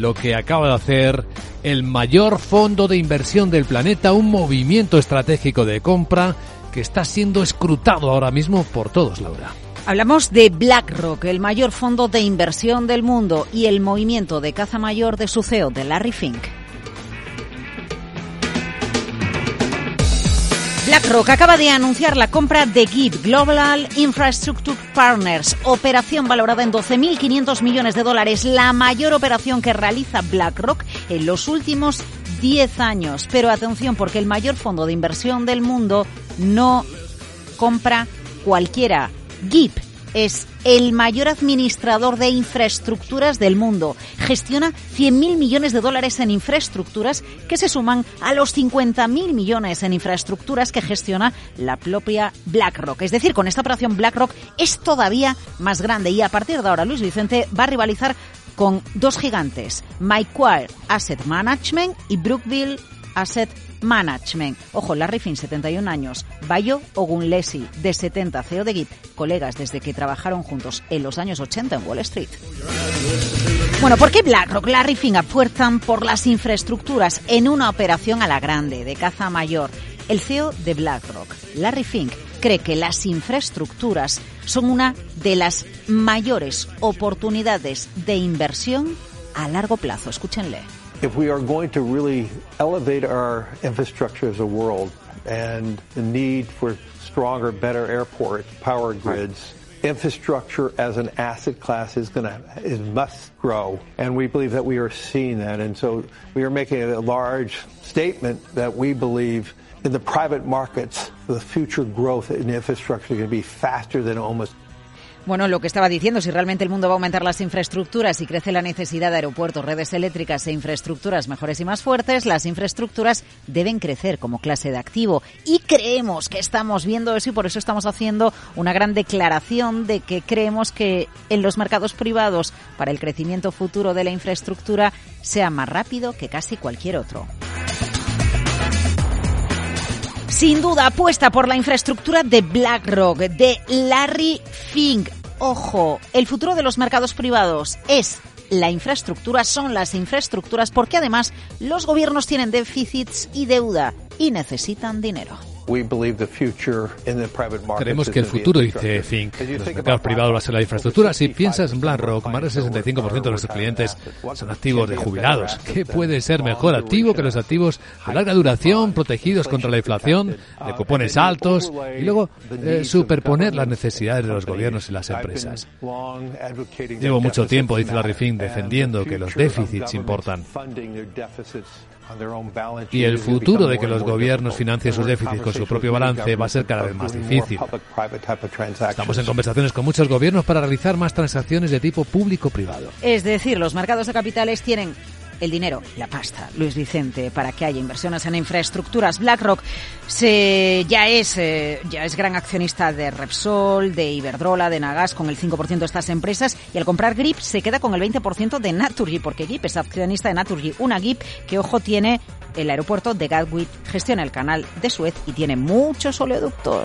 Lo que acaba de hacer el mayor fondo de inversión del planeta, un movimiento estratégico de compra que está siendo escrutado ahora mismo por todos, Laura. Hablamos de BlackRock, el mayor fondo de inversión del mundo, y el movimiento de caza mayor de su CEO, de Larry Fink. BlackRock acaba de anunciar la compra de GIP Global Infrastructure Partners, operación valorada en 12.500 millones de dólares, la mayor operación que realiza BlackRock en los últimos 10 años. Pero atención, porque el mayor fondo de inversión del mundo no compra cualquiera. GIP es el mayor administrador de infraestructuras del mundo. Gestiona 100.000 millones de dólares en infraestructuras que se suman a los 50.000 millones en infraestructuras que gestiona la propia BlackRock. Es decir, con esta operación BlackRock es todavía más grande y a partir de ahora Luis Vicente va a rivalizar con dos gigantes, Macquarie Asset Management y Brookville Asset Management. Ojo, Larry Finn, 71 años. Bayo Ogunlesi, de 70, CEO de GIP. Colegas desde que trabajaron juntos en los años 80 en Wall Street. Bueno, ¿por qué BlackRock, Larry Finn apuestan por las infraestructuras en una operación a la grande, de caza mayor? El CEO de BlackRock, Larry Fink, cree que las infraestructuras son una de las mayores oportunidades de inversión a largo plazo. Escúchenle. If we are going to really elevate our infrastructure as a world and the need for stronger, better airports, power grids, infrastructure as an asset class is going to is must grow, and we believe that we are seeing that, and so we are making a large statement that we believe. In the private markets, the future growth in infrastructure is going to be faster than almost Bueno, lo que estaba diciendo, si realmente el mundo va a aumentar las infraestructuras y crece la necesidad de aeropuertos, redes eléctricas e infraestructuras mejores y más fuertes, las infraestructuras deben crecer como clase de activo. Y creemos que estamos viendo eso y por eso estamos haciendo una gran declaración de que creemos que en los mercados privados para el crecimiento futuro de la infraestructura sea más rápido que casi cualquier otro. Sin duda, apuesta por la infraestructura de BlackRock, de Larry Fink. Ojo, el futuro de los mercados privados es la infraestructura, son las infraestructuras, porque además los gobiernos tienen déficits y deuda y necesitan dinero. Creemos que el futuro, dice Fink, de los mercados privados va a ser la infraestructura. Si piensas en BlackRock, más del 65% de nuestros clientes son activos de jubilados. ¿Qué puede ser mejor activo que los activos de larga duración, protegidos contra la inflación, de cupones altos y luego eh, superponer las necesidades de los gobiernos y las empresas? Llevo mucho tiempo, dice Larry Fink, defendiendo que los déficits importan. Y el futuro de que los gobiernos financien sus déficits con su propio balance va a ser cada vez más difícil. Estamos en conversaciones con muchos gobiernos para realizar más transacciones de tipo público-privado. Es decir, los mercados de capitales tienen el dinero, la pasta, Luis Vicente, para que haya inversiones en infraestructuras. BlackRock se, ya, es, eh, ya es gran accionista de Repsol, de Iberdrola, de Nagas, con el 5% de estas empresas. Y al comprar GRIP se queda con el 20% de Naturgy, porque GRIP es accionista de Naturgy. Una GRIP que, ojo, tiene el aeropuerto de Gatwick, gestiona el canal de Suez y tiene muchos oleoductos.